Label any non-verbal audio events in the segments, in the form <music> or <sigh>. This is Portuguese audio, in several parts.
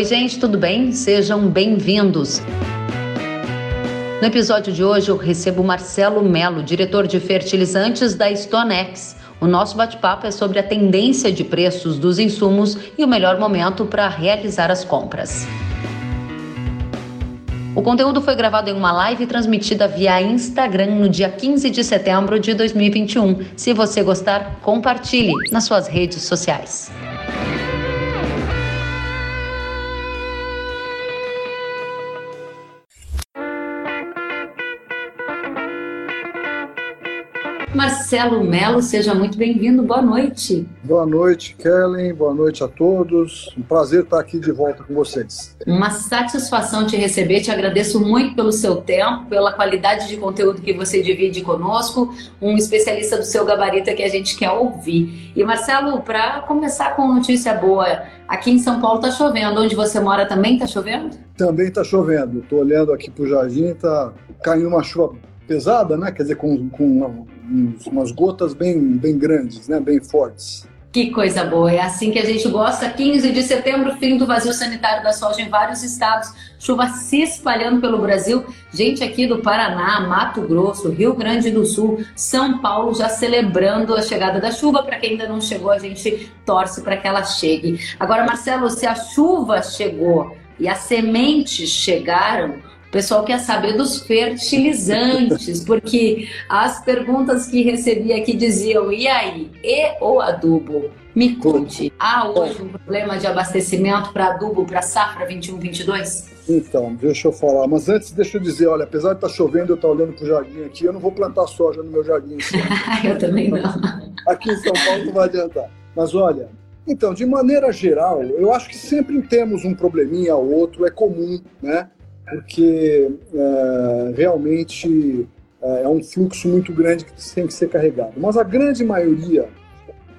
Oi, gente, tudo bem? Sejam bem-vindos. No episódio de hoje, eu recebo Marcelo Melo, diretor de fertilizantes da Stonex. O nosso bate-papo é sobre a tendência de preços dos insumos e o melhor momento para realizar as compras. O conteúdo foi gravado em uma live transmitida via Instagram no dia 15 de setembro de 2021. Se você gostar, compartilhe nas suas redes sociais. Marcelo Melo, seja muito bem-vindo. Boa noite. Boa noite, Kellen. Boa noite a todos. Um prazer estar aqui de volta com vocês. Uma satisfação te receber. Te agradeço muito pelo seu tempo, pela qualidade de conteúdo que você divide conosco. Um especialista do seu gabarito que a gente quer ouvir. E Marcelo, para começar com notícia boa, aqui em São Paulo está chovendo. Onde você mora também está chovendo? Também está chovendo. Estou olhando aqui para o jardim, está caindo uma chuva pesada, né? Quer dizer, com, com umas gotas bem, bem grandes, né? Bem fortes. Que coisa boa, é assim que a gente gosta. 15 de setembro, fim do vazio sanitário da soja em vários estados, chuva se espalhando pelo Brasil. Gente aqui do Paraná, Mato Grosso, Rio Grande do Sul, São Paulo já celebrando a chegada da chuva. Para quem ainda não chegou, a gente torce para que ela chegue. Agora, Marcelo, se a chuva chegou e as sementes chegaram, o pessoal quer saber dos fertilizantes, porque as perguntas que recebi aqui diziam: e aí, e ou adubo? Me conte, há hoje um problema de abastecimento para adubo para safra 21-22? Então, deixa eu falar. Mas antes, deixa eu dizer: olha, apesar de estar tá chovendo, eu estou olhando para o jardim aqui, eu não vou plantar soja no meu jardim. <laughs> eu também não. <laughs> Aqui em São Paulo não vai adiantar. Mas olha, então, de maneira geral, eu acho que sempre temos um probleminha ou outro, é comum, né? Porque é, realmente é, é um fluxo muito grande que tem que ser carregado. Mas a grande maioria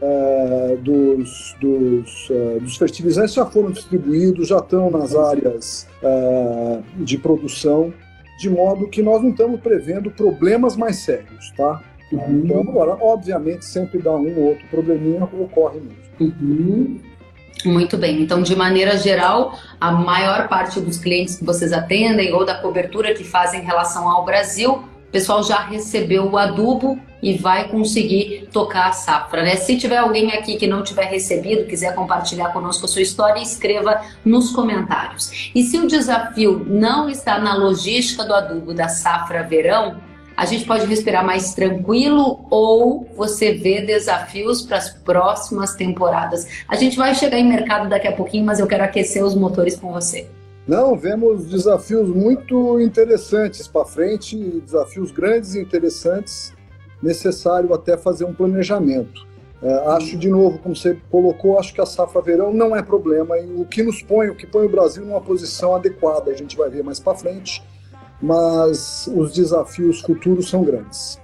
é, dos, dos, é, dos, fertilizantes já foram distribuídos, já estão nas áreas é, de produção, de modo que nós não estamos prevendo problemas mais sérios, tá? Uhum. Então, agora, obviamente, sempre dá um ou outro probleminha, ocorre mesmo. Uhum. Muito bem. Então, de maneira geral, a maior parte dos clientes que vocês atendem ou da cobertura que fazem em relação ao Brasil, o pessoal já recebeu o adubo e vai conseguir tocar a safra, né? Se tiver alguém aqui que não tiver recebido, quiser compartilhar conosco a sua história, escreva nos comentários. E se o desafio não está na logística do adubo da safra verão, a gente pode respirar mais tranquilo ou você vê desafios para as próximas temporadas? A gente vai chegar em mercado daqui a pouquinho, mas eu quero aquecer os motores com você. Não, vemos desafios muito interessantes para frente, desafios grandes e interessantes, necessário até fazer um planejamento. É, acho, de novo, como você colocou, acho que a safra verão não é problema e o que nos põe, o que põe o Brasil numa posição adequada, a gente vai ver mais para frente mas os desafios futuros são grandes.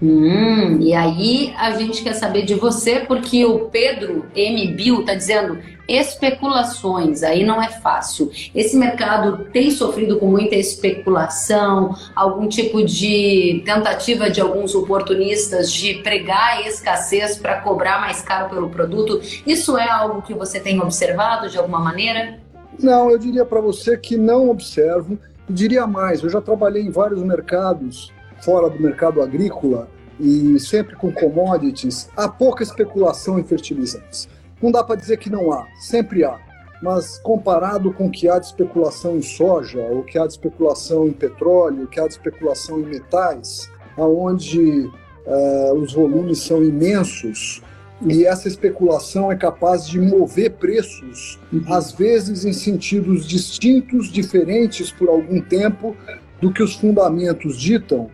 Hum, e aí a gente quer saber de você, porque o Pedro M. Bill está dizendo especulações, aí não é fácil. Esse mercado tem sofrido com muita especulação, algum tipo de tentativa de alguns oportunistas de pregar a escassez para cobrar mais caro pelo produto. Isso é algo que você tem observado de alguma maneira? Não, eu diria para você que não observo diria mais, eu já trabalhei em vários mercados fora do mercado agrícola e sempre com commodities. Há pouca especulação em fertilizantes. Não dá para dizer que não há, sempre há. Mas comparado com o que há de especulação em soja, o que há de especulação em petróleo, o que há de especulação em metais, aonde uh, os volumes são imensos, e essa especulação é capaz de mover preços, uhum. às vezes em sentidos distintos, diferentes por algum tempo do que os fundamentos ditam.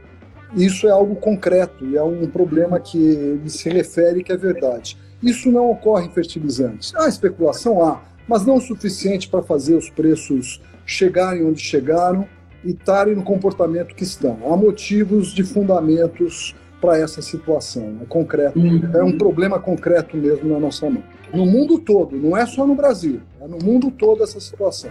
Isso é algo concreto e é um problema que ele se refere que é verdade. Isso não ocorre em fertilizantes. Há especulação? Há, mas não o suficiente para fazer os preços chegarem onde chegaram e estarem no comportamento que estão. Há motivos de fundamentos para essa situação. É concreto, uhum. é um problema concreto mesmo na nossa mão. No mundo todo, não é só no Brasil, é no mundo todo essa situação.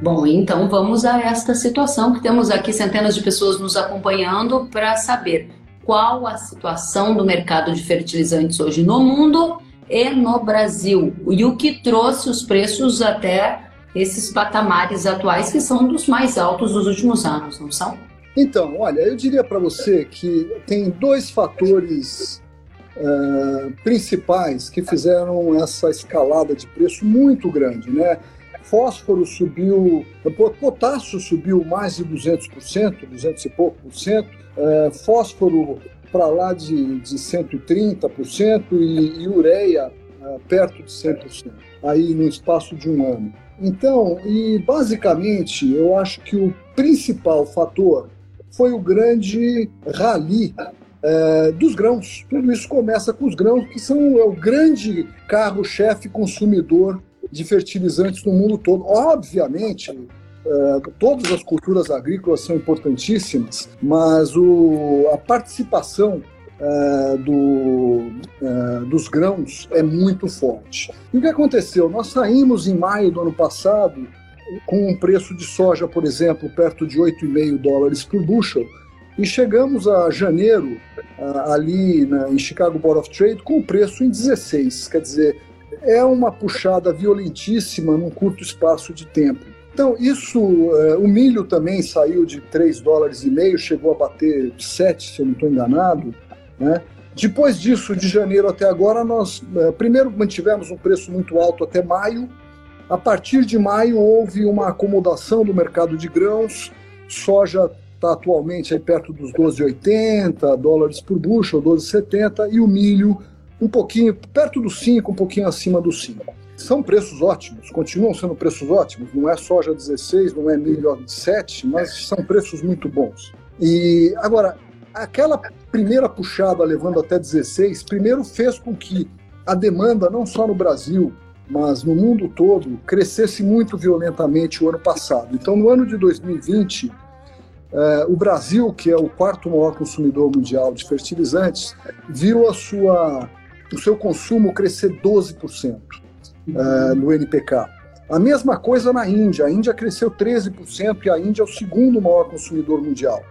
Bom, então vamos a esta situação que temos aqui centenas de pessoas nos acompanhando para saber qual a situação do mercado de fertilizantes hoje no mundo e no Brasil. E o que trouxe os preços até esses patamares atuais, que são dos mais altos dos últimos anos, não são? Então, olha, eu diria para você que tem dois fatores uh, principais que fizeram essa escalada de preço muito grande, né? Fósforo subiu, potássio subiu mais de 200%, 200 e pouco por cento, uh, fósforo para lá de, de 130% e, e ureia uh, perto de 100%, aí no espaço de um ano. Então, e basicamente, eu acho que o principal fator foi o grande rally é, dos grãos. Tudo isso começa com os grãos, que são é o grande carro-chefe consumidor de fertilizantes no mundo todo. Obviamente, é, todas as culturas agrícolas são importantíssimas, mas o, a participação é, do, é, dos grãos é muito forte. E o que aconteceu? Nós saímos em maio do ano passado com um preço de soja, por exemplo, perto de 8,5 dólares por bushel, e chegamos a janeiro, ali na, em Chicago Board of Trade, com o preço em 16. Quer dizer, é uma puxada violentíssima num curto espaço de tempo. Então, isso, é, o milho também saiu de 3 dólares e meio, chegou a bater 7, se eu não estou enganado. Né? Depois disso, de janeiro até agora, nós é, primeiro mantivemos um preço muito alto até maio, a partir de maio houve uma acomodação do mercado de grãos, soja está atualmente aí perto dos 12,80 dólares por bushel, 12,70 e o milho um pouquinho perto dos 5, um pouquinho acima dos 5. São preços ótimos, continuam sendo preços ótimos, não é soja 16, não é milho 7, mas são preços muito bons. E agora, aquela primeira puxada levando até 16, primeiro fez com que a demanda, não só no Brasil, mas no mundo todo, crescesse muito violentamente o ano passado. Então, no ano de 2020, eh, o Brasil, que é o quarto maior consumidor mundial de fertilizantes, viu a sua, o seu consumo crescer 12% eh, no NPK. A mesma coisa na Índia. A Índia cresceu 13% e a Índia é o segundo maior consumidor mundial.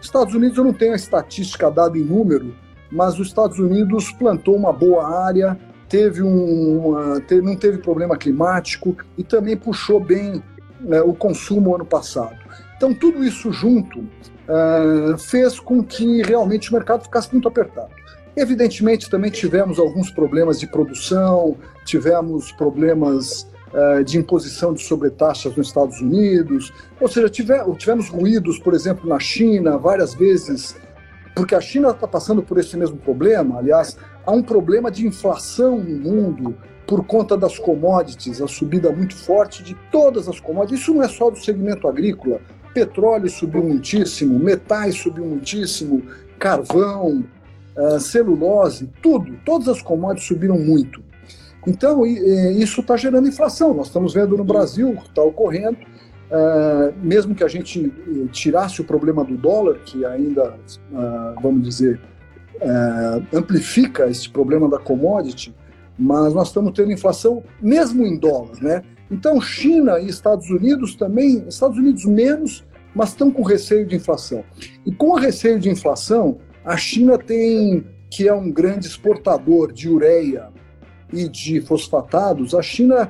Estados Unidos eu não tenho a estatística dada em número, mas os Estados Unidos plantou uma boa área, teve um, uma, teve, não teve problema climático e também puxou bem né, o consumo ano passado. Então, tudo isso junto uh, fez com que realmente o mercado ficasse muito apertado. Evidentemente, também tivemos alguns problemas de produção, tivemos problemas uh, de imposição de sobretaxas nos Estados Unidos, ou seja, tivemos ruídos, por exemplo, na China, várias vezes porque a China está passando por esse mesmo problema. Aliás, há um problema de inflação no mundo por conta das commodities, a subida muito forte de todas as commodities. Isso não é só do segmento agrícola. Petróleo subiu muitíssimo, metais subiu muitíssimo, carvão, uh, celulose, tudo, todas as commodities subiram muito. Então, isso está gerando inflação. Nós estamos vendo no Brasil, está ocorrendo, Uh, mesmo que a gente eh, tirasse o problema do dólar, que ainda, uh, vamos dizer, uh, amplifica esse problema da commodity, mas nós estamos tendo inflação mesmo em dólar, né? Então, China e Estados Unidos também, Estados Unidos menos, mas estão com receio de inflação. E com o receio de inflação, a China tem, que é um grande exportador de ureia e de fosfatados, a China é,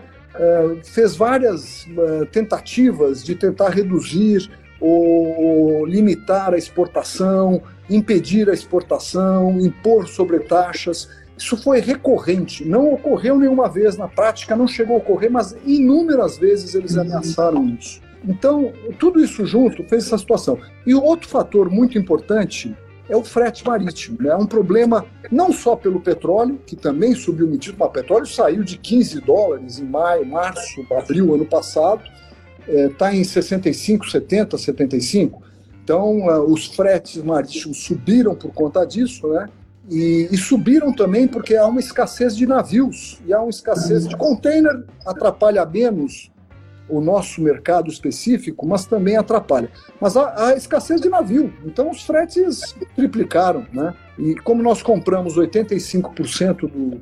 fez várias é, tentativas de tentar reduzir ou, limitar a exportação, impedir a exportação, impor sobretaxas. Isso foi recorrente, não ocorreu nenhuma vez na prática, não chegou a ocorrer, mas inúmeras vezes eles ameaçaram isso. Então, tudo isso junto fez essa situação. E outro fator muito importante é o frete marítimo. Né? É um problema não só pelo petróleo, que também subiu muito, mas o petróleo saiu de 15 dólares em maio, março, abril ano passado, está é, em 65, 70, 75. Então, é, os fretes marítimos subiram por conta disso, né? E, e, subiram também porque há uma escassez de navios e há uma escassez de container, atrapalha menos o nosso mercado específico, mas também atrapalha. Mas há, há, escassez de navio, então os fretes triplicaram, né? E como nós compramos 85% do,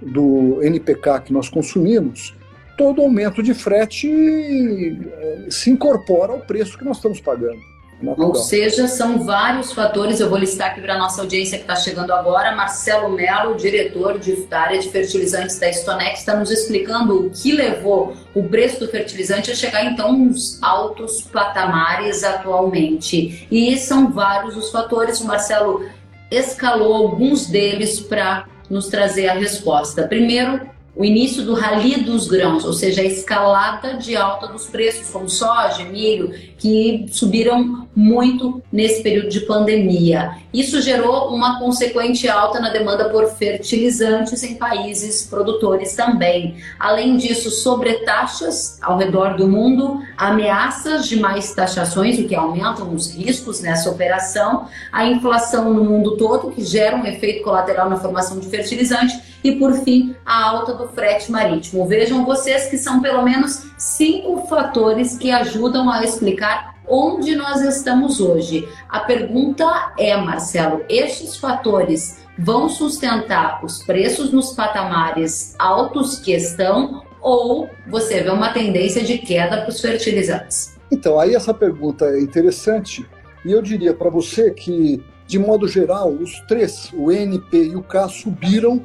do NPK que nós consumimos, todo aumento de frete eh, se incorpora ao preço que nós estamos pagando. Natural. Ou seja, são vários fatores. Eu vou listar aqui para a nossa audiência que está chegando agora. Marcelo Melo, diretor de, da área de fertilizantes da Stonex, está nos explicando o que levou o preço do fertilizante a chegar então nos altos patamares atualmente. E são vários os fatores. O Marcelo escalou alguns deles para nos trazer a resposta. Primeiro, o início do rally dos grãos, ou seja, a escalada de alta dos preços, como soja, milho, que subiram muito nesse período de pandemia. Isso gerou uma consequente alta na demanda por fertilizantes em países produtores também. Além disso, sobretaxas ao redor do mundo, ameaças de mais taxações, o que aumentam os riscos nessa operação, a inflação no mundo todo, que gera um efeito colateral na formação de fertilizante, e por fim, a alta do frete marítimo. Vejam vocês que são pelo menos cinco fatores que ajudam a explicar onde nós estamos hoje. A pergunta é, Marcelo, estes fatores vão sustentar os preços nos patamares altos que estão ou você vê uma tendência de queda para os fertilizantes? Então, aí essa pergunta é interessante e eu diria para você que, de modo geral, os três, o N, P e o K, subiram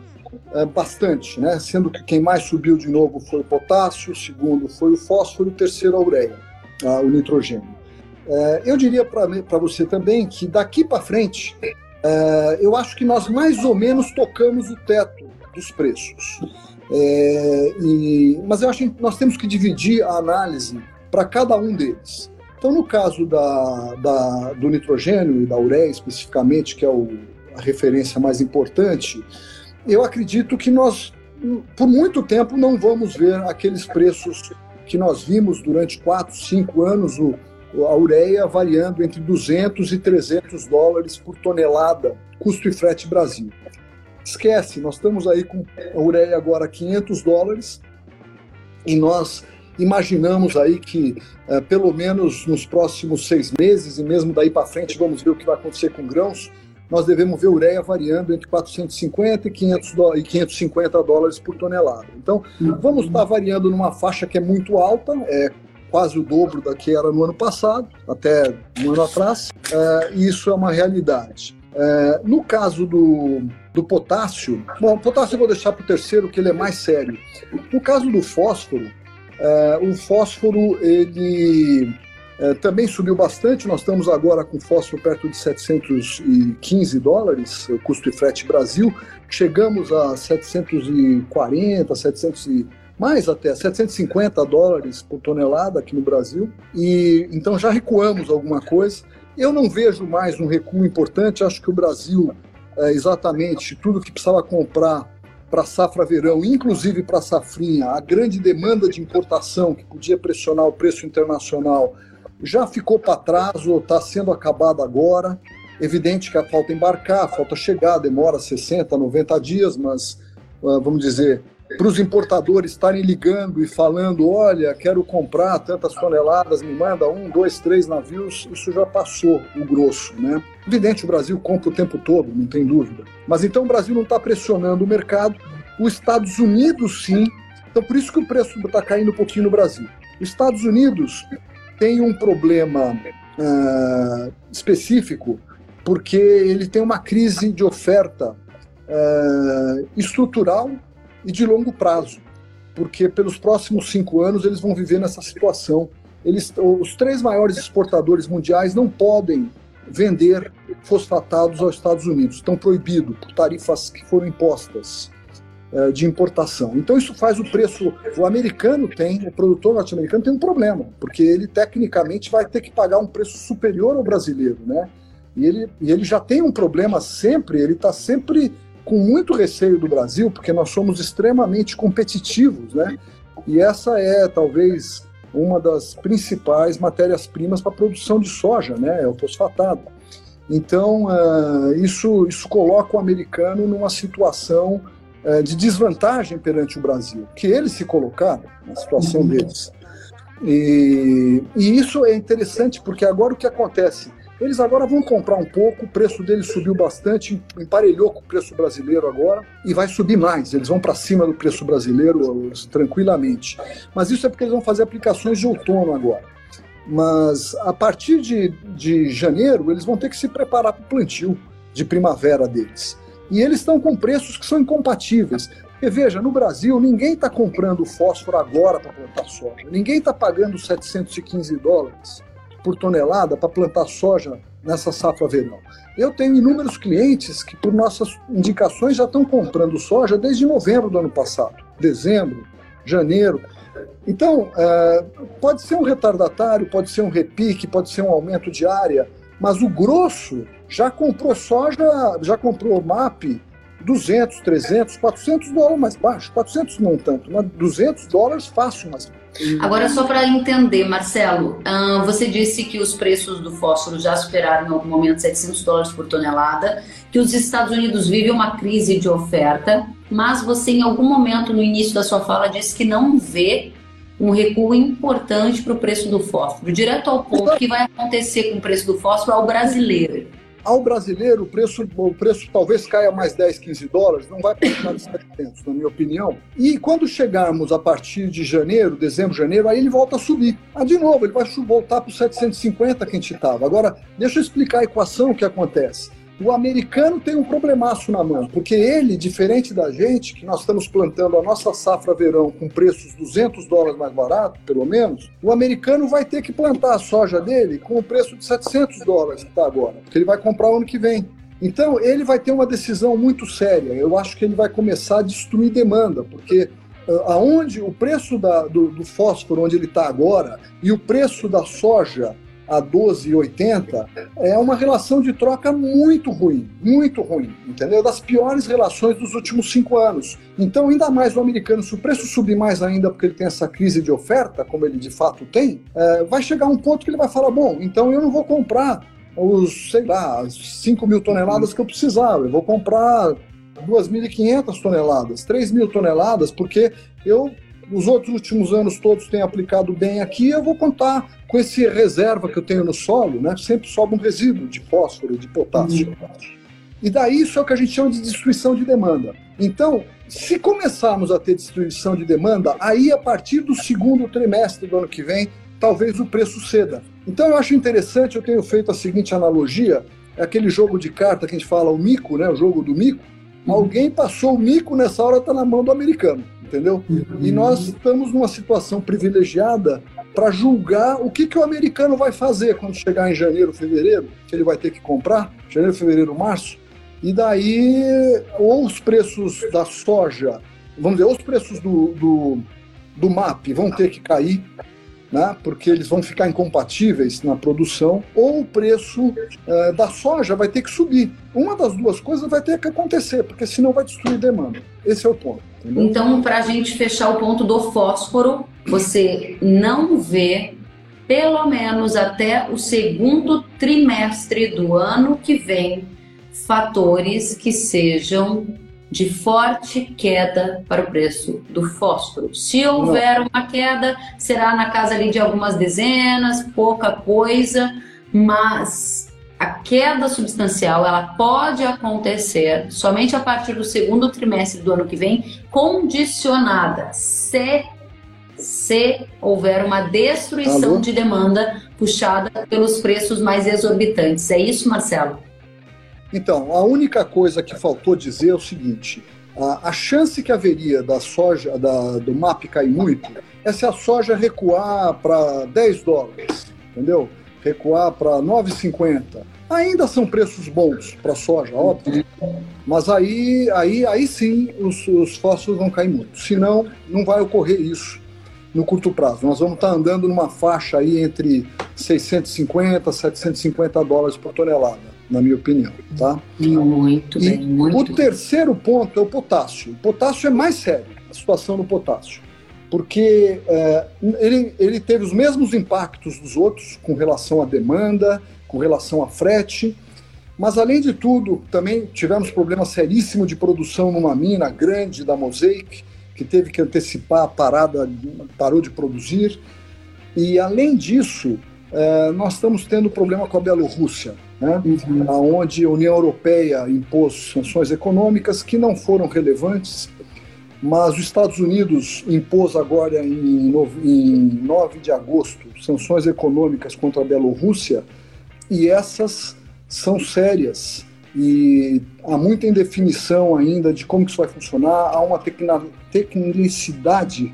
bastante, né? sendo que quem mais subiu de novo foi o potássio, o segundo foi o fósforo o terceiro a ureia, o nitrogênio. É, eu diria para você também que daqui para frente, é, eu acho que nós mais ou menos tocamos o teto dos preços. É, mas eu acho que nós temos que dividir a análise para cada um deles. Então, no caso da, da, do nitrogênio e da ureia especificamente, que é o, a referência mais importante, eu acredito que nós, por muito tempo, não vamos ver aqueles preços que nós vimos durante 4, 5 anos, o, a ureia variando entre 200 e 300 dólares por tonelada, custo e frete Brasil. Esquece, nós estamos aí com a ureia agora a 500 dólares e nós imaginamos aí que é, pelo menos nos próximos seis meses e mesmo daí para frente vamos ver o que vai acontecer com grãos, nós devemos ver ureia variando entre 450 e, 500 do, e 550 dólares por tonelada. Então, vamos estar variando numa faixa que é muito alta, é quase o dobro da que era no ano passado, até um ano atrás, é, e isso é uma realidade. É, no caso do, do potássio, bom, o potássio eu vou deixar para o terceiro, que ele é mais sério. No caso do fósforo, é, o fósforo ele é, também subiu bastante, nós estamos agora com fósforo perto de 715 dólares, custo e frete Brasil, chegamos a 740, 700 e, mais até 750 dólares por tonelada aqui no Brasil, e então já recuamos alguma coisa. Eu não vejo mais um recuo importante, acho que o Brasil, é, exatamente tudo que precisava comprar para safra verão, inclusive para safrinha, a grande demanda de importação que podia pressionar o preço internacional já ficou para trás ou está sendo acabado agora. Evidente que a falta embarcar, a falta chegar, demora 60, 90 dias, mas uh, vamos dizer, para os importadores estarem ligando e falando: olha, quero comprar tantas toneladas, me manda um, dois, três navios, isso já passou o grosso, né? Evidente, o Brasil compra o tempo todo, não tem dúvida. Mas então o Brasil não está pressionando o mercado, os Estados Unidos sim. Então por isso que o preço está caindo um pouquinho no Brasil. Os Estados Unidos tem um problema uh, específico, porque ele tem uma crise de oferta uh, estrutural e de longo prazo, porque pelos próximos cinco anos eles vão viver nessa situação. Eles, os três maiores exportadores mundiais não podem vender fosfatados aos Estados Unidos, estão proibidos por tarifas que foram impostas. Eh, de importação. Então isso faz o preço. O americano tem, o produtor norte-americano tem um problema, porque ele tecnicamente vai ter que pagar um preço superior ao brasileiro, né? E ele, e ele já tem um problema sempre, ele está sempre com muito receio do Brasil, porque nós somos extremamente competitivos, né? E essa é talvez uma das principais matérias-primas para a produção de soja, né? É o fosfatado. Então, uh, isso, isso coloca o americano numa situação de desvantagem perante o Brasil, que eles se colocaram na situação uhum. deles. E, e, isso é interessante porque agora o que acontece? Eles agora vão comprar um pouco, o preço deles subiu bastante, emparelhou com o preço brasileiro agora e vai subir mais. Eles vão para cima do preço brasileiro tranquilamente. Mas isso é porque eles vão fazer aplicações de outono agora. mas a partir de, de janeiro eles vão ter que se preparar para o plantio de primavera deles. E eles estão com preços que são incompatíveis. Porque veja, no Brasil, ninguém está comprando fósforo agora para plantar soja. Ninguém está pagando 715 dólares por tonelada para plantar soja nessa safra verão. Eu tenho inúmeros clientes que, por nossas indicações, já estão comprando soja desde novembro do ano passado, dezembro, janeiro. Então, é, pode ser um retardatário, pode ser um repique, pode ser um aumento de área, mas o grosso já comprou soja, já comprou MAP 200, 300, 400 dólares mais baixo. 400 não tanto, mas 200 dólares fácil mais Agora, só para entender, Marcelo, você disse que os preços do fósforo já superaram em algum momento 700 dólares por tonelada, que os Estados Unidos vivem uma crise de oferta, mas você, em algum momento no início da sua fala, disse que não vê um recuo importante para o preço do fósforo, direto ao ponto que vai acontecer com o preço do fósforo ao brasileiro. Ao brasileiro, o preço, o preço talvez caia mais 10, 15 dólares, não vai passar de 700, na minha opinião. E quando chegarmos a partir de janeiro, dezembro, janeiro, aí ele volta a subir. Ah, de novo, ele vai voltar para os 750 que a gente estava. Agora, deixa eu explicar a equação que acontece. O americano tem um problemaço na mão, porque ele, diferente da gente, que nós estamos plantando a nossa safra verão com preços 200 dólares mais barato, pelo menos, o americano vai ter que plantar a soja dele com o preço de 700 dólares que está agora, porque ele vai comprar o ano que vem. Então, ele vai ter uma decisão muito séria. Eu acho que ele vai começar a destruir demanda, porque ah, aonde o preço da, do, do fósforo, onde ele está agora, e o preço da soja a 12,80 é uma relação de troca muito ruim, muito ruim, entendeu? Das piores relações dos últimos cinco anos. Então, ainda mais o americano, se o preço subir mais ainda porque ele tem essa crise de oferta, como ele de fato tem, é, vai chegar um ponto que ele vai falar: bom, então eu não vou comprar os, sei lá, as 5 mil toneladas que eu precisava, eu vou comprar 2.500 toneladas, 3 mil toneladas, porque eu os outros últimos anos todos têm aplicado bem aqui, eu vou contar com esse reserva que eu tenho no solo, né? Sempre sobe um resíduo de fósforo, de potássio. Uhum. E daí isso é o que a gente chama de destruição de demanda. Então, se começarmos a ter destruição de demanda, aí a partir do segundo trimestre do ano que vem, talvez o preço ceda. Então eu acho interessante, eu tenho feito a seguinte analogia, é aquele jogo de carta que a gente fala, o mico, né? O jogo do mico. Uhum. Alguém passou o mico nessa hora, está na mão do americano entendeu? E nós estamos numa situação privilegiada para julgar o que, que o americano vai fazer quando chegar em janeiro, fevereiro, que ele vai ter que comprar, janeiro, fevereiro, março, e daí ou os preços da soja, vamos dizer, ou os preços do, do, do MAP vão ter que cair, né, porque eles vão ficar incompatíveis na produção, ou o preço é, da soja vai ter que subir. Uma das duas coisas vai ter que acontecer, porque senão vai destruir demanda. Esse é o ponto. Entendeu? Então, para a gente fechar o ponto do fósforo, você não vê, pelo menos até o segundo trimestre do ano que vem, fatores que sejam de forte queda para o preço do fósforo. Se houver uma queda, será na casa ali de algumas dezenas, pouca coisa, mas a queda substancial ela pode acontecer somente a partir do segundo trimestre do ano que vem, condicionada se se houver uma destruição Alô? de demanda puxada pelos preços mais exorbitantes. É isso, Marcelo? Então, a única coisa que faltou dizer é o seguinte: a, a chance que haveria da soja, da, do MAP cair muito, é se a soja recuar para 10 dólares, entendeu? Recuar para 9,50. Ainda são preços bons para soja, óbvio. Mas aí, aí, aí sim os, os fósforos vão cair muito. Senão, não vai ocorrer isso no curto prazo. Nós vamos estar andando numa faixa aí entre 650 e 750 dólares por tonelada, na minha opinião. Tá? Muito e bem, muito O terceiro ponto é o potássio. O potássio é mais sério, a situação do potássio porque é, ele, ele teve os mesmos impactos dos outros com relação à demanda, com relação a frete, mas além de tudo, também tivemos problema seríssimo de produção numa mina grande da Mosaic, que teve que antecipar a parada, parou de produzir. E além disso, é, nós estamos tendo problema com a Bielorrússia, né? uhum. onde a União Europeia impôs sanções econômicas que não foram relevantes mas os Estados Unidos impôs agora em 9 de agosto sanções econômicas contra a Bielorrússia e essas são sérias. E há muita indefinição ainda de como isso vai funcionar, há uma tecnicidade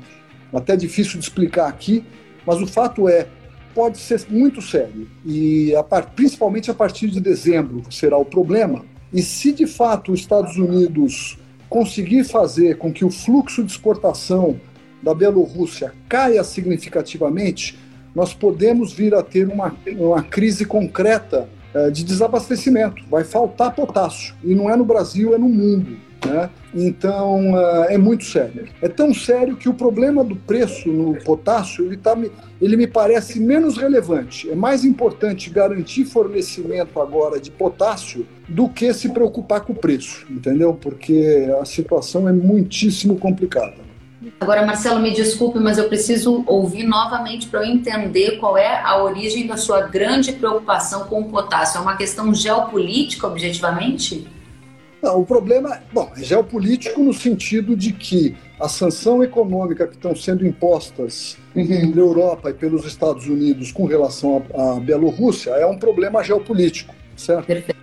até difícil de explicar aqui, mas o fato é pode ser muito sério. E a par, principalmente a partir de dezembro será o problema. E se de fato os Estados Unidos conseguir fazer com que o fluxo de exportação da Bielorrússia caia significativamente, nós podemos vir a ter uma, uma crise concreta uh, de desabastecimento. Vai faltar potássio. E não é no Brasil, é no mundo. Né? Então uh, é muito sério. É tão sério que o problema do preço no potássio ele, tá, ele me parece menos relevante. É mais importante garantir fornecimento agora de potássio do que se preocupar com o preço, entendeu? Porque a situação é muitíssimo complicada. Agora, Marcelo, me desculpe, mas eu preciso ouvir novamente para eu entender qual é a origem da sua grande preocupação com o potássio. É uma questão geopolítica, objetivamente? Não, o problema bom, é geopolítico no sentido de que a sanção econômica que estão sendo impostas uhum. pela Europa e pelos Estados Unidos com relação à Bielorrússia é um problema geopolítico, certo? Perfeito.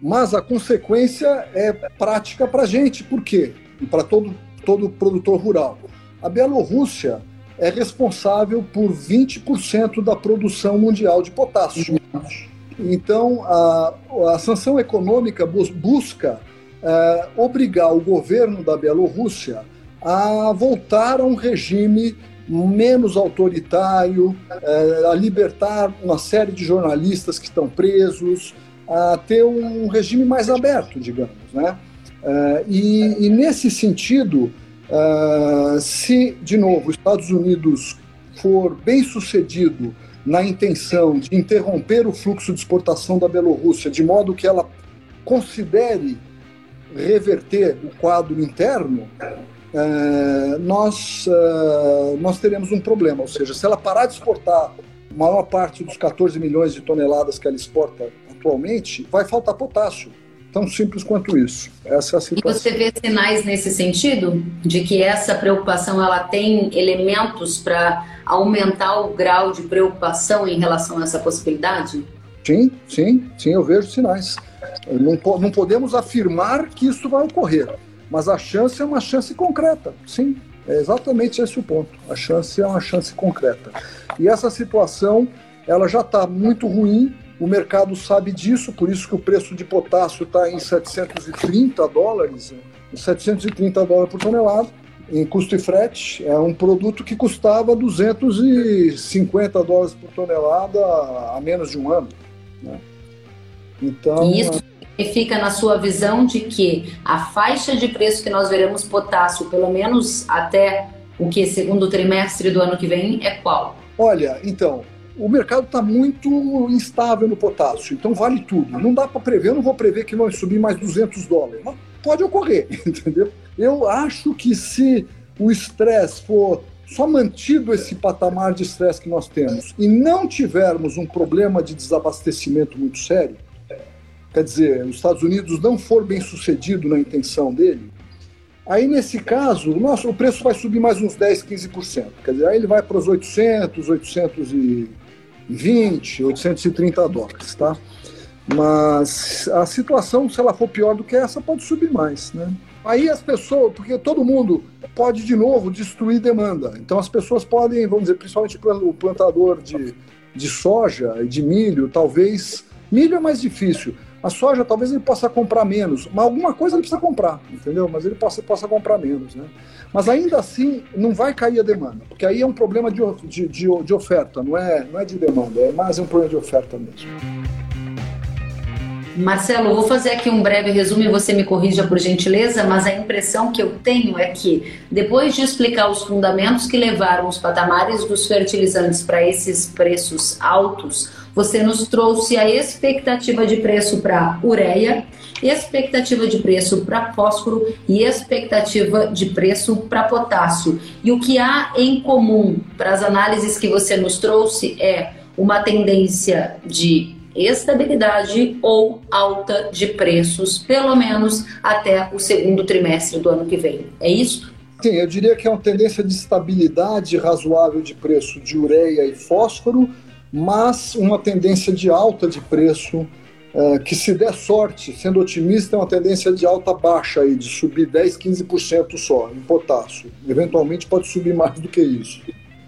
Mas a consequência é prática para a gente, por quê? E para todo, todo produtor rural. A Bielorrússia é responsável por 20% da produção mundial de potássio. Uhum. Então, a, a sanção econômica busca é, obrigar o governo da Bielorrússia a voltar a um regime menos autoritário, é, a libertar uma série de jornalistas que estão presos, a ter um regime mais aberto, digamos. Né? É, e, e, nesse sentido, se, de novo, os Estados Unidos for bem sucedido na intenção de interromper o fluxo de exportação da Bielorrússia, de modo que ela considere reverter o quadro interno, é, nós, é, nós teremos um problema. Ou seja, se ela parar de exportar a maior parte dos 14 milhões de toneladas que ela exporta atualmente, vai faltar potássio. Tão simples quanto isso. Essa é a situação. E você vê sinais nesse sentido? De que essa preocupação ela tem elementos para aumentar o grau de preocupação em relação a essa possibilidade? Sim, sim, sim, eu vejo sinais. Não, não podemos afirmar que isso vai ocorrer, mas a chance é uma chance concreta, sim. É exatamente esse o ponto. A chance é uma chance concreta. E essa situação, ela já está muito ruim. O mercado sabe disso, por isso que o preço de potássio está em 730 dólares, 730 dólares por tonelada em custo e frete. É um produto que custava 250 dólares por tonelada há menos de um ano. Né? Então, isso significa, na sua visão, de que a faixa de preço que nós veremos potássio, pelo menos até o que segundo trimestre do ano que vem, é qual? Olha, então, o mercado está muito instável no potássio, então vale tudo. Não dá para prever, eu não vou prever que vai subir mais 200 dólares, mas pode ocorrer, <laughs> entendeu? Eu acho que se o estresse for só mantido esse patamar de estresse que nós temos e não tivermos um problema de desabastecimento muito sério, quer dizer, os Estados Unidos não for bem sucedido na intenção dele, aí nesse caso, o, nosso, o preço vai subir mais uns 10, 15%. Quer dizer, aí ele vai para os 800, 820, 830 dólares, tá? Mas a situação, se ela for pior do que essa, pode subir mais, né? Aí as pessoas, porque todo mundo pode de novo destruir demanda. Então as pessoas podem, vamos dizer, principalmente o plantador de, de soja e de milho, talvez. Milho é mais difícil. A soja talvez ele possa comprar menos, mas alguma coisa ele precisa comprar, entendeu? Mas ele possa, possa comprar menos, né? Mas ainda assim não vai cair a demanda, porque aí é um problema de, de, de, de oferta, não é, não é de demanda, é mais um problema de oferta mesmo. Marcelo, vou fazer aqui um breve resumo e você me corrija por gentileza, mas a impressão que eu tenho é que, depois de explicar os fundamentos que levaram os patamares dos fertilizantes para esses preços altos, você nos trouxe a expectativa de preço para ureia, expectativa de preço para fósforo e expectativa de preço para potássio. E o que há em comum para as análises que você nos trouxe é uma tendência de estabilidade ou alta de preços, pelo menos até o segundo trimestre do ano que vem. É isso? Sim, eu diria que é uma tendência de estabilidade razoável de preço de ureia e fósforo, mas uma tendência de alta de preço uh, que, se der sorte, sendo otimista, é uma tendência de alta baixa, aí, de subir 10, 15% só em potássio. Eventualmente pode subir mais do que isso.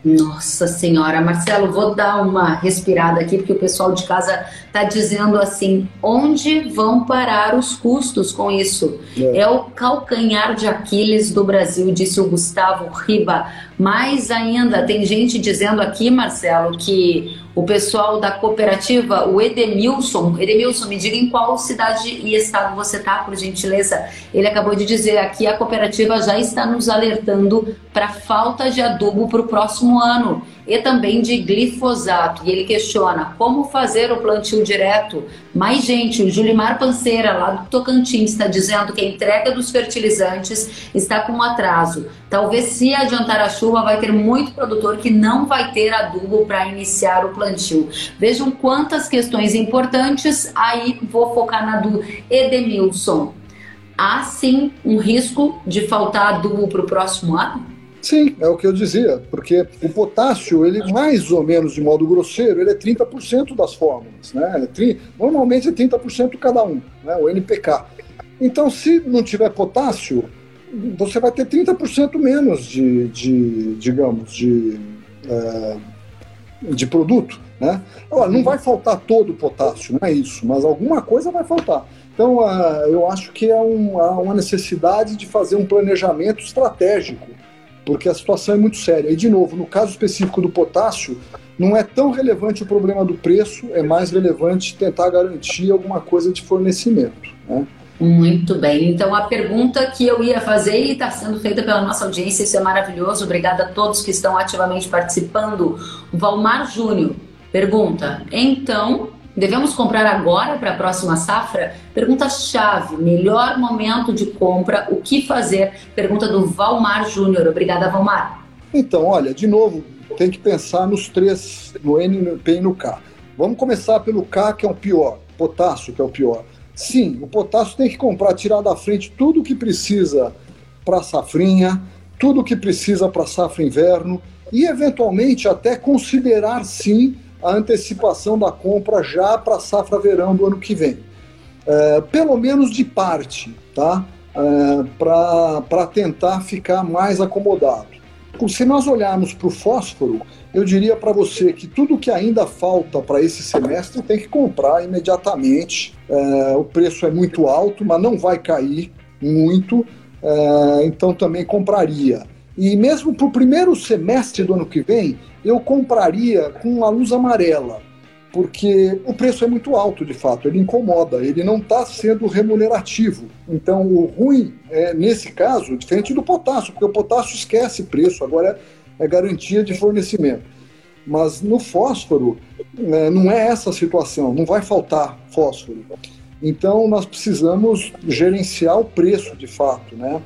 Nossa Senhora, Marcelo, vou dar uma respirada aqui, porque o pessoal de casa está dizendo assim: onde vão parar os custos com isso? É. é. o calcanhar de Aquiles do Brasil, disse o Gustavo Riba. Mais ainda, tem gente dizendo aqui, Marcelo, que o pessoal da cooperativa, o Edemilson. Edemilson, me diga em qual cidade e estado você está, por gentileza. Ele acabou de dizer aqui a cooperativa já está nos alertando para falta de adubo para o próximo ano e também de glifosato. E ele questiona como fazer o plantio direto. Mais gente, o Julimar Panceira, lá do Tocantins, está dizendo que a entrega dos fertilizantes está com um atraso. Talvez se adiantar a chuva, vai ter muito produtor que não vai ter adubo para iniciar o plantio. Vejam quantas questões importantes. Aí vou focar na do Edemilson. Há sim um risco de faltar adubo para o próximo ano? Sim, é o que eu dizia, porque o potássio, ele mais ou menos de modo grosseiro, ele é 30% das fórmulas, né? É normalmente é 30% cada um, né? O NPK. Então, se não tiver potássio, você vai ter 30% menos de, de, digamos, de, é, de produto, né? Não vai faltar todo o potássio, não é isso, mas alguma coisa vai faltar. Então, uh, eu acho que é um, uma necessidade de fazer um planejamento estratégico porque a situação é muito séria. E, de novo, no caso específico do potássio, não é tão relevante o problema do preço, é mais relevante tentar garantir alguma coisa de fornecimento. Né? Muito bem. Então, a pergunta que eu ia fazer e está sendo feita pela nossa audiência, isso é maravilhoso. Obrigada a todos que estão ativamente participando. Valmar Júnior pergunta: então, Devemos comprar agora para a próxima safra? Pergunta-chave: melhor momento de compra, o que fazer? Pergunta do Valmar Júnior. Obrigada, Valmar. Então, olha, de novo, tem que pensar nos três, no N, no P e no K. Vamos começar pelo K, que é o pior, potássio, que é o pior. Sim, o potássio tem que comprar, tirar da frente tudo o que precisa para safrinha, tudo o que precisa para safra inverno e, eventualmente, até considerar, sim, a antecipação da compra já para a safra verão do ano que vem. É, pelo menos de parte, tá? É, para tentar ficar mais acomodado. Se nós olharmos para o fósforo, eu diria para você que tudo que ainda falta para esse semestre tem que comprar imediatamente. É, o preço é muito alto, mas não vai cair muito, é, então também compraria. E mesmo para o primeiro semestre do ano que vem, eu compraria com a luz amarela, porque o preço é muito alto de fato, ele incomoda, ele não está sendo remunerativo. Então, o ruim, é, nesse caso, diferente do potássio, porque o potássio esquece preço, agora é, é garantia de fornecimento. Mas no fósforo, é, não é essa a situação, não vai faltar fósforo. Então, nós precisamos gerenciar o preço de fato, né?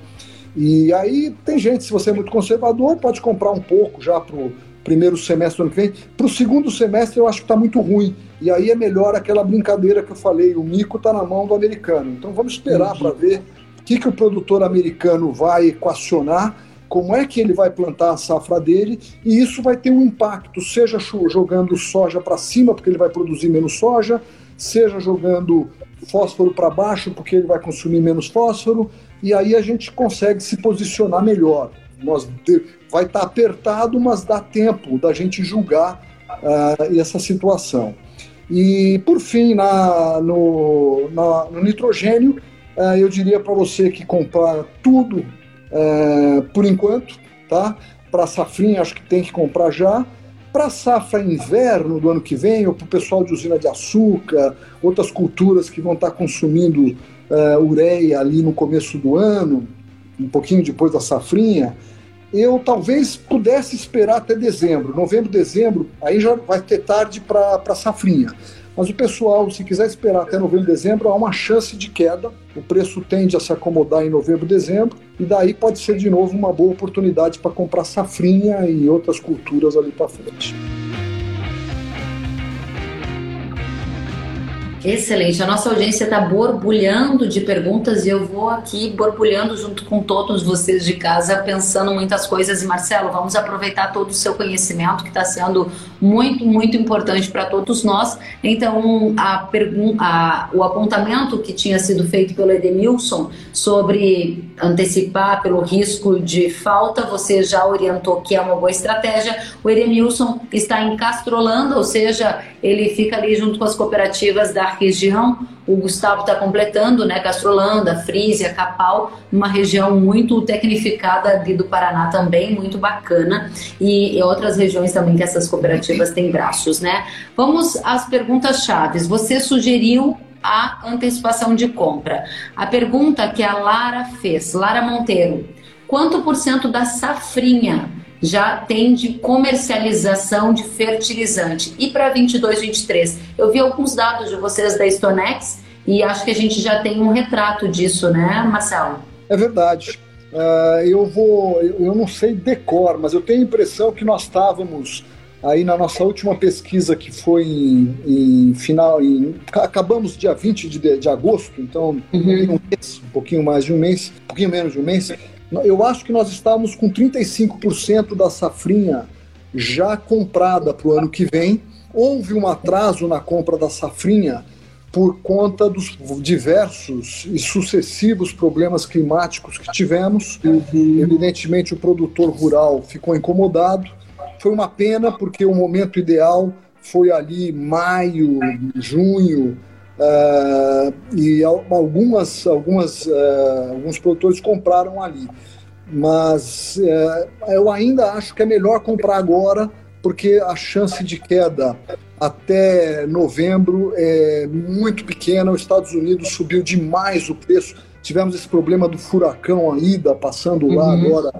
E aí tem gente, se você é muito conservador, pode comprar um pouco já para o primeiro semestre do ano que vem. Para o segundo semestre eu acho que está muito ruim. E aí é melhor aquela brincadeira que eu falei, o mico está na mão do americano. Então vamos esperar para ver o que, que o produtor americano vai equacionar, como é que ele vai plantar a safra dele, e isso vai ter um impacto, seja jogando soja para cima, porque ele vai produzir menos soja, seja jogando fósforo para baixo, porque ele vai consumir menos fósforo, e aí a gente consegue se posicionar melhor. Nós vai estar tá apertado, mas dá tempo da gente julgar uh, essa situação. E por fim, na, no, na, no nitrogênio, uh, eu diria para você que comprar tudo uh, por enquanto, tá? Para safrinha, acho que tem que comprar já. Para safra inverno do ano que vem, ou para o pessoal de usina de açúcar, outras culturas que vão estar tá consumindo uh, ureia ali no começo do ano, um pouquinho depois da safrinha, eu talvez pudesse esperar até dezembro. Novembro, dezembro, aí já vai ter tarde para a safrinha. Mas o pessoal, se quiser esperar até novembro, dezembro, há uma chance de queda. O preço tende a se acomodar em novembro, dezembro, e daí pode ser de novo uma boa oportunidade para comprar safrinha e outras culturas ali para frente. Excelente. A nossa audiência está borbulhando de perguntas e eu vou aqui borbulhando junto com todos vocês de casa, pensando muitas coisas. E Marcelo, vamos aproveitar todo o seu conhecimento que está sendo muito, muito importante para todos nós. Então, a a, o apontamento que tinha sido feito pelo Edemilson sobre antecipar pelo risco de falta, você já orientou que é uma boa estratégia. O Edemilson está encastrolando, ou seja, ele fica ali junto com as cooperativas da região. O Gustavo está completando, né? Castrolanda, Frisia, Capal, uma região muito tecnificada ali do Paraná também, muito bacana. E, e outras regiões também que essas cooperativas têm braços, né? Vamos às perguntas chaves. Você sugeriu a antecipação de compra. A pergunta que a Lara fez, Lara Monteiro, quanto por cento da safrinha já tem de comercialização de fertilizante. E para 22, 23, eu vi alguns dados de vocês da Stonex e acho que a gente já tem um retrato disso, né, Marcelo? É verdade. Uh, eu vou, eu não sei decor, mas eu tenho a impressão que nós estávamos aí na nossa última pesquisa que foi em, em final, em, acabamos dia 20 de, de agosto, então uhum. um, mês, um pouquinho mais de um mês, um pouquinho menos de um mês, eu acho que nós estávamos com 35% da safrinha já comprada para o ano que vem. Houve um atraso na compra da safrinha por conta dos diversos e sucessivos problemas climáticos que tivemos. Uhum. Evidentemente, o produtor rural ficou incomodado. Foi uma pena, porque o momento ideal foi ali maio, junho, Uh, e algumas, algumas, uh, alguns produtores compraram ali. Mas uh, eu ainda acho que é melhor comprar agora, porque a chance de queda até novembro é muito pequena. Os Estados Unidos subiu demais o preço. Tivemos esse problema do furacão Aida passando lá uhum. agora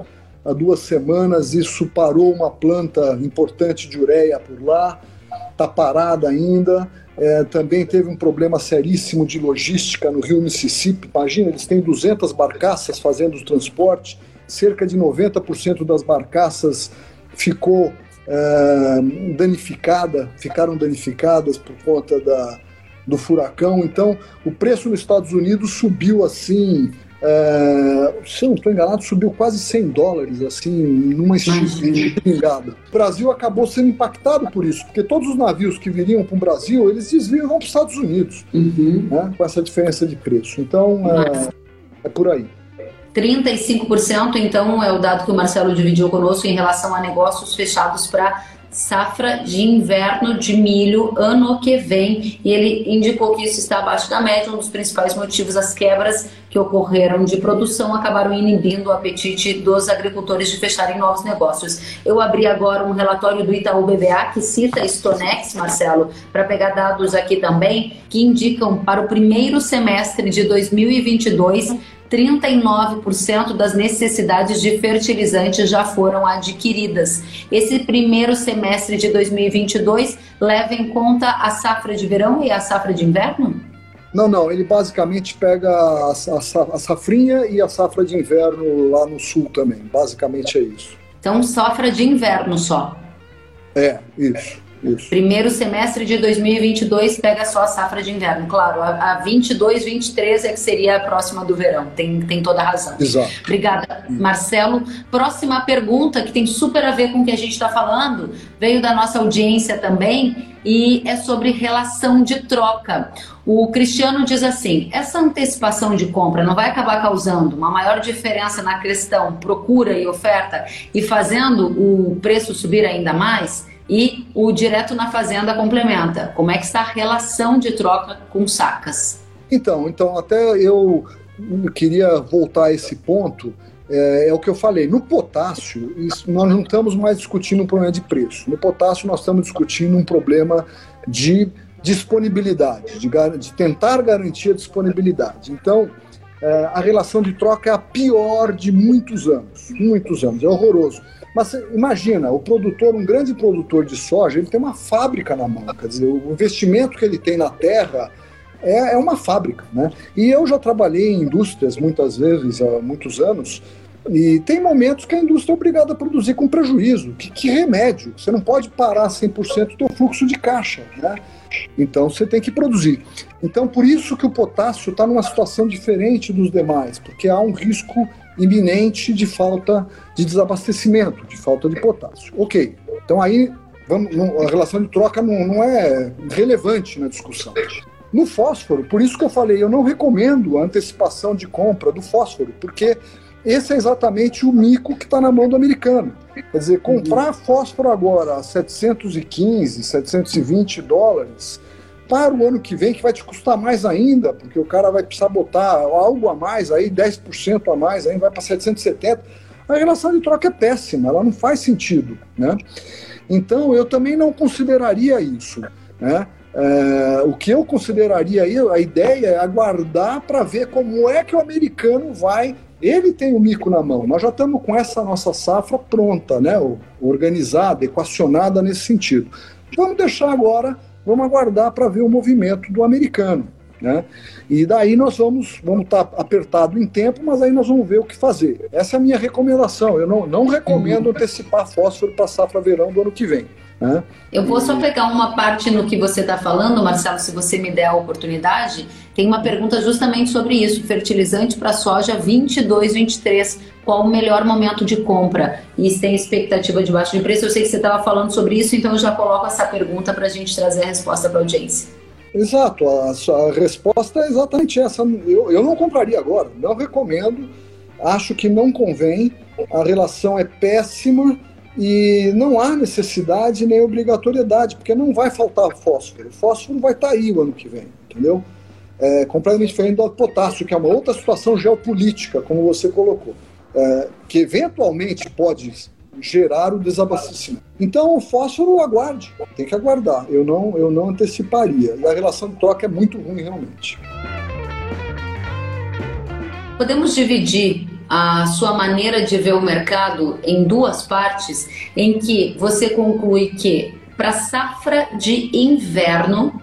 há duas semanas. Isso parou uma planta importante de ureia por lá, está parada ainda. É, também teve um problema seríssimo de logística no rio Mississippi. Imagina, eles têm 200 barcaças fazendo o transporte, cerca de 90% das barcaças ficou é, danificada, ficaram danificadas por conta da, do furacão. Então, o preço nos Estados Unidos subiu assim é, se eu não estou enganado, subiu quase 100 dólares, assim, numa espingarda. O Brasil acabou sendo impactado por isso, porque todos os navios que viriam para o Brasil, eles desviam para os Estados Unidos, uhum. né, com essa diferença de preço. Então, é, é por aí. 35%, então, é o dado que o Marcelo dividiu conosco em relação a negócios fechados para safra de inverno de milho ano que vem e ele indicou que isso está abaixo da média. Um dos principais motivos, as quebras que ocorreram de produção acabaram inibindo o apetite dos agricultores de fecharem novos negócios. Eu abri agora um relatório do Itaú BBA que cita Stonex, Marcelo, para pegar dados aqui também, que indicam para o primeiro semestre de 2022 39% das necessidades de fertilizantes já foram adquiridas. Esse primeiro semestre de 2022 leva em conta a safra de verão e a safra de inverno? Não, não, ele basicamente pega a, a, a safrinha e a safra de inverno lá no sul também. Basicamente é isso. Então, safra de inverno só. É, isso. Isso. Primeiro semestre de 2022 pega só a safra de inverno. Claro, a, a 22, 23 é que seria a próxima do verão. Tem, tem toda a razão. Exato. Obrigada, Marcelo. Próxima pergunta, que tem super a ver com o que a gente está falando, veio da nossa audiência também e é sobre relação de troca. O Cristiano diz assim: essa antecipação de compra não vai acabar causando uma maior diferença na questão procura e oferta e fazendo o preço subir ainda mais? E o direto na fazenda complementa. Como é que está a relação de troca com sacas? Então, então até eu queria voltar a esse ponto. É, é, o que eu falei. No potássio, isso, nós não estamos mais discutindo um problema de preço. No potássio, nós estamos discutindo um problema de disponibilidade, de, de tentar garantir a disponibilidade. Então, a relação de troca é a pior de muitos anos. Muitos anos. É horroroso. Mas imagina, o produtor, um grande produtor de soja, ele tem uma fábrica na mão. Quer dizer, o investimento que ele tem na terra é, é uma fábrica. Né? E eu já trabalhei em indústrias muitas vezes, há muitos anos, E tem momentos que a indústria é obrigada a produzir com prejuízo. Que, que remédio? Você não pode parar 100% do seu fluxo de caixa, né? Então você tem que produzir. Então por isso que o potássio está numa situação diferente dos demais, porque há um risco iminente de falta de desabastecimento, de falta de potássio. Ok, então aí vamos, a relação de troca não, não é relevante na discussão. No fósforo, por isso que eu falei, eu não recomendo a antecipação de compra do fósforo, porque esse é exatamente o mico que está na mão do americano. Quer dizer, comprar fósforo agora a 715, 720 dólares para o ano que vem, que vai te custar mais ainda, porque o cara vai precisar botar algo a mais, aí 10% a mais, aí vai para 770. A relação de troca é péssima, ela não faz sentido. Né? Então, eu também não consideraria isso. Né? É, o que eu consideraria aí, a ideia é aguardar para ver como é que o americano vai. Ele tem o mico na mão. Nós já estamos com essa nossa safra pronta, né? organizada, equacionada nesse sentido. Vamos deixar agora, vamos aguardar para ver o movimento do americano. Né? E daí nós vamos vamos estar tá apertado em tempo, mas aí nós vamos ver o que fazer. Essa é a minha recomendação. Eu não, não recomendo uhum. antecipar fósforo para safra verão do ano que vem. Né? Eu vou só pegar uma parte no que você está falando, Marcelo, se você me der a oportunidade. Tem uma pergunta justamente sobre isso: fertilizante para soja 22, 23. Qual o melhor momento de compra? E se tem expectativa de baixo de preço? Eu sei que você estava falando sobre isso, então eu já coloco essa pergunta para a gente trazer a resposta para a audiência. Exato, a, a, resposta é exatamente essa. Eu, eu não compraria agora, não recomendo, acho que não convém, a relação é péssima e não há necessidade nem obrigatoriedade, porque não vai faltar fósforo. O fósforo vai estar tá aí o ano que vem, entendeu? É completamente diferente do potássio, que é uma outra situação geopolítica, como você colocou, é, que eventualmente pode gerar o desabastecimento. Então o fósforo aguarde, tem que aguardar. Eu não, eu não anteciparia. E a relação de troca é muito ruim realmente. Podemos dividir a sua maneira de ver o mercado em duas partes, em que você conclui que para safra de inverno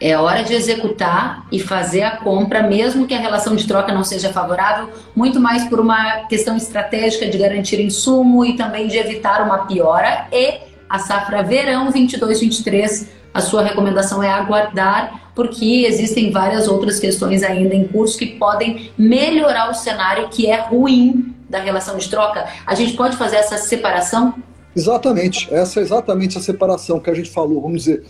é hora de executar e fazer a compra, mesmo que a relação de troca não seja favorável, muito mais por uma questão estratégica de garantir insumo e também de evitar uma piora. E a safra verão 22-23, a sua recomendação é aguardar, porque existem várias outras questões ainda em curso que podem melhorar o cenário que é ruim da relação de troca. A gente pode fazer essa separação? Exatamente, essa é exatamente a separação que a gente falou, vamos dizer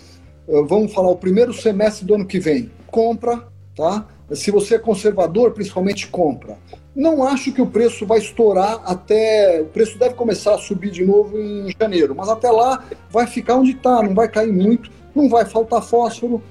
eh, vamos falar o primeiro semestre do ano que vem, compra, tá? Se você é conservador, principalmente compra. Não acho que o preço vai estourar até. O preço deve começar a subir de novo em janeiro, mas até lá vai ficar onde está, não vai cair muito, não vai faltar fósforo.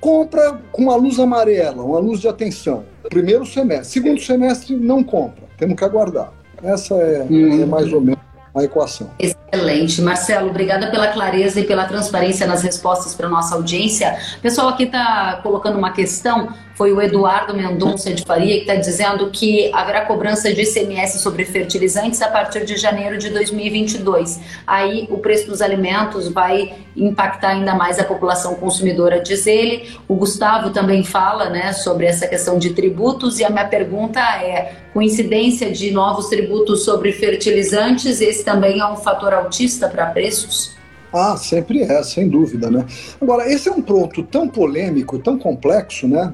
Compra com uma luz amarela, uma luz de atenção. Primeiro semestre. Segundo semestre, não compra. Temos que aguardar. Essa é, hum. é mais ou menos a equação. Excelente. Marcelo, obrigada pela clareza e pela transparência nas respostas para nossa audiência. Pessoal aqui está colocando uma questão foi o Eduardo Mendonça de Faria, que está dizendo que haverá cobrança de ICMS sobre fertilizantes a partir de janeiro de 2022. Aí o preço dos alimentos vai impactar ainda mais a população consumidora, diz ele. O Gustavo também fala né, sobre essa questão de tributos, e a minha pergunta é: coincidência de novos tributos sobre fertilizantes, esse também é um fator altista para preços? Ah, sempre é, sem dúvida, né? Agora, esse é um ponto tão polêmico, tão complexo, né?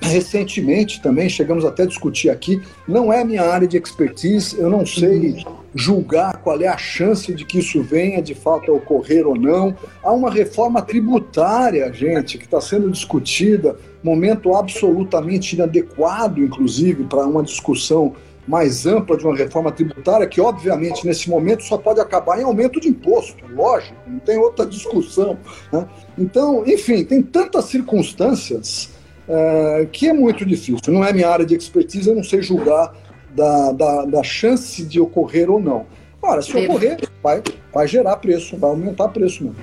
Recentemente também chegamos até a discutir aqui, não é minha área de expertise, eu não sei julgar qual é a chance de que isso venha de fato a ocorrer ou não. Há uma reforma tributária, gente, que está sendo discutida, momento absolutamente inadequado, inclusive, para uma discussão mais ampla de uma reforma tributária, que obviamente nesse momento só pode acabar em aumento de imposto, lógico, não tem outra discussão. Né? Então, enfim, tem tantas circunstâncias é, que é muito difícil. Não é minha área de expertise, eu não sei julgar da, da, da chance de ocorrer ou não. Ora, se ocorrer, vai, vai gerar preço, vai aumentar preço mesmo.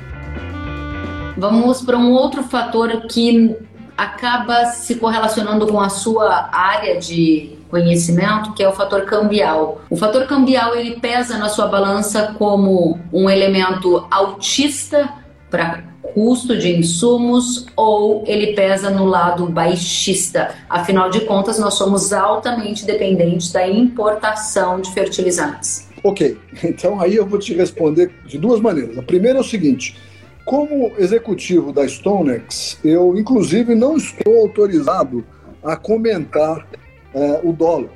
Vamos para um outro fator que acaba se correlacionando com a sua área de conhecimento, que é o fator cambial. O fator cambial ele pesa na sua balança como um elemento autista para custo de insumos ou ele pesa no lado baixista? Afinal de contas, nós somos altamente dependentes da importação de fertilizantes. Ok, então aí eu vou te responder de duas maneiras. A primeira é o seguinte: como executivo da Stonex, eu inclusive não estou autorizado a comentar é, o dólar.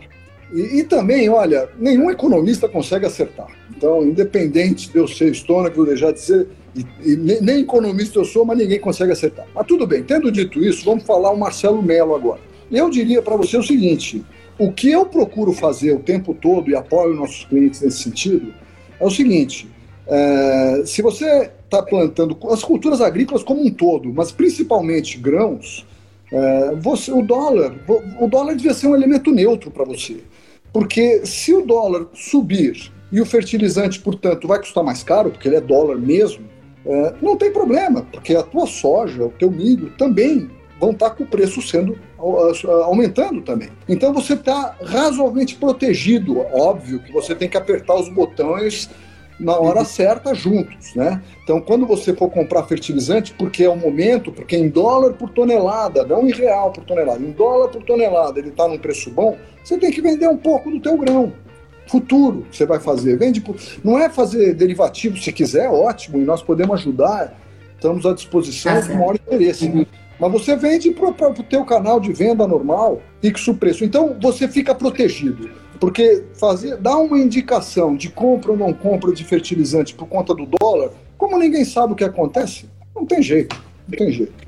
E, e, também, olha, nenhum economista consegue acertar. Então, independente de eu ser vou deixar de ser, e, e, nem economista eu sou, mas ninguém consegue acertar. Mas tudo bem, tendo dito isso, vamos falar o Marcelo Mello agora. Eu diria para você o seguinte: o que eu procuro fazer o tempo todo e apoio nossos clientes nesse sentido é o seguinte: é, se você está plantando as culturas agrícolas como um todo, mas principalmente grãos, é, você, o dólar, o dólar devia ser um elemento neutro para você, porque se o dólar subir e o fertilizante, portanto, vai custar mais caro, porque ele é dólar mesmo, é, não tem problema, porque a tua soja, o teu milho também vão estar com o preço sendo aumentando também. Então você está razoavelmente protegido. Óbvio que você tem que apertar os botões na hora certa juntos, né? Então, quando você for comprar fertilizante, porque é o momento, porque em dólar por tonelada, não em real por tonelada, em dólar por tonelada ele está num preço bom, você tem que vender um pouco do teu grão. Futuro você vai fazer. Vende por... Não é fazer derivativo, se quiser, ótimo, e nós podemos ajudar, estamos à disposição com o maior interesse. Mas você vende para o teu canal de venda normal, fixa o preço. Então você fica protegido. Porque fazer, dar uma indicação de compra ou não compra de fertilizante por conta do dólar, como ninguém sabe o que acontece, não tem jeito. Não tem jeito.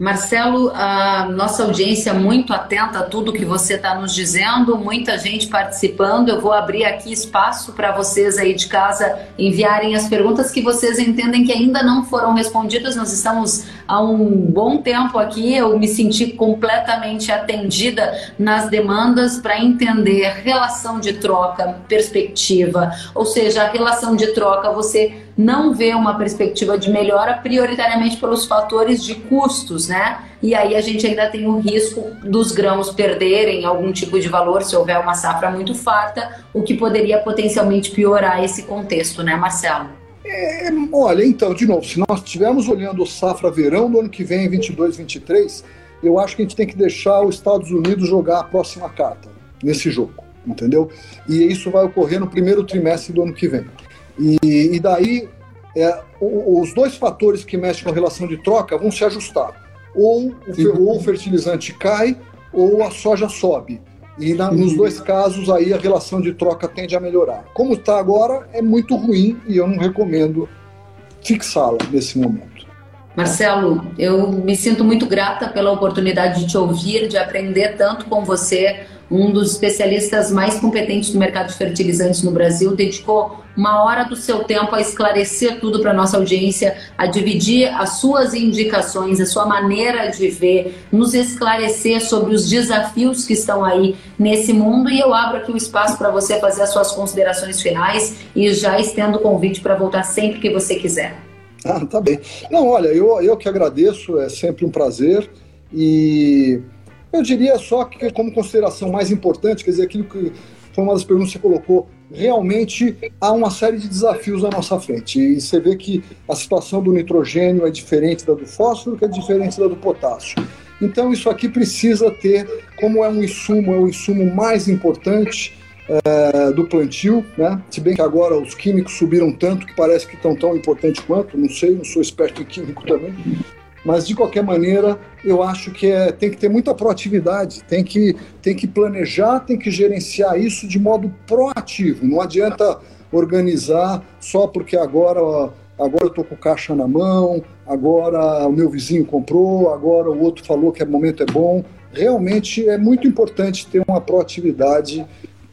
Marcelo, a nossa audiência muito atenta a tudo que você está nos dizendo, muita gente participando. Eu vou abrir aqui espaço para vocês aí de casa enviarem as perguntas que vocês entendem que ainda não foram respondidas. Nós estamos há um bom tempo aqui, eu me senti completamente atendida nas demandas para entender relação de troca, perspectiva, ou seja, a relação de troca você não vê uma perspectiva de melhora prioritariamente pelos fatores de custos, né? E aí a gente ainda tem o risco dos grãos perderem algum tipo de valor se houver uma safra muito farta, o que poderia potencialmente piorar esse contexto, né, Marcelo? É, olha, então, de novo, se nós estivermos olhando o safra verão do ano que vem, 22, 23, eu acho que a gente tem que deixar os Estados Unidos jogar a próxima carta nesse jogo, entendeu? E isso vai ocorrer no primeiro trimestre do ano que vem. E, e daí, é, os dois fatores que mexem com a relação de troca vão se ajustar. Ou o, ou o fertilizante cai, ou a soja sobe. E na, nos dois casos aí a relação de troca tende a melhorar. Como está agora, é muito ruim e eu não recomendo fixá-la nesse momento. Marcelo, eu me sinto muito grata pela oportunidade de te ouvir, de aprender tanto com você um dos especialistas mais competentes do mercado de fertilizantes no Brasil, dedicou uma hora do seu tempo a esclarecer tudo para nossa audiência, a dividir as suas indicações, a sua maneira de ver, nos esclarecer sobre os desafios que estão aí nesse mundo. E eu abro aqui o espaço para você fazer as suas considerações finais e já estendo o convite para voltar sempre que você quiser. Ah, tá bem. Não, olha, eu, eu que agradeço, é sempre um prazer. E eu diria só que, como consideração mais importante, quer dizer, aquilo que foi uma das perguntas que você colocou, realmente há uma série de desafios à nossa frente. E você vê que a situação do nitrogênio é diferente da do fósforo, que é diferente da do potássio. Então, isso aqui precisa ter, como é um insumo, é o insumo mais importante é, do plantio, né? Se bem que agora os químicos subiram tanto que parece que estão tão importantes quanto, não sei, não sou experto em químico também. Mas, de qualquer maneira, eu acho que é, tem que ter muita proatividade, tem que, tem que planejar, tem que gerenciar isso de modo proativo. Não adianta organizar só porque agora, agora eu estou com caixa na mão, agora o meu vizinho comprou, agora o outro falou que o momento é bom. Realmente é muito importante ter uma proatividade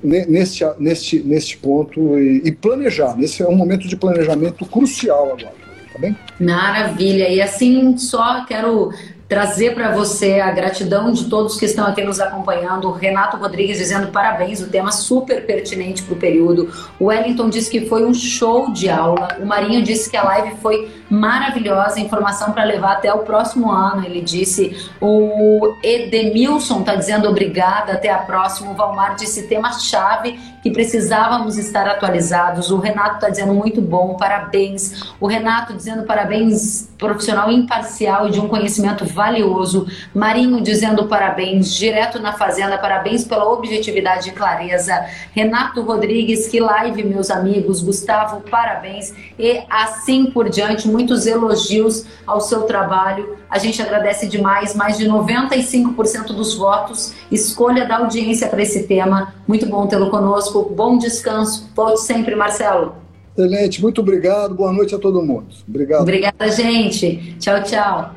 neste, neste, neste ponto e, e planejar. Esse é um momento de planejamento crucial agora tá bem? Maravilha. E assim, só quero trazer para você a gratidão de todos que estão aqui nos acompanhando. O Renato Rodrigues dizendo parabéns, o tema super pertinente para o período. O Wellington disse que foi um show de aula. O Marinho disse que a live foi maravilhosa, informação para levar até o próximo ano. Ele disse. O Edemilson está dizendo obrigada, até a próxima. O Valmar disse tema-chave que precisávamos estar atualizados. O Renato está dizendo muito bom, parabéns. O Renato dizendo parabéns, profissional imparcial e de um conhecimento valioso. Marinho dizendo parabéns, direto na fazenda, parabéns pela objetividade e clareza. Renato Rodrigues, que live, meus amigos. Gustavo, parabéns. E assim por diante, muitos elogios ao seu trabalho. A gente agradece demais, mais de 95% dos votos, escolha da audiência para esse tema. Muito bom tê-lo conosco. Bom descanso. Volte sempre, Marcelo. Excelente, muito obrigado. Boa noite a todo mundo. Obrigado. Obrigada, gente. Tchau, tchau.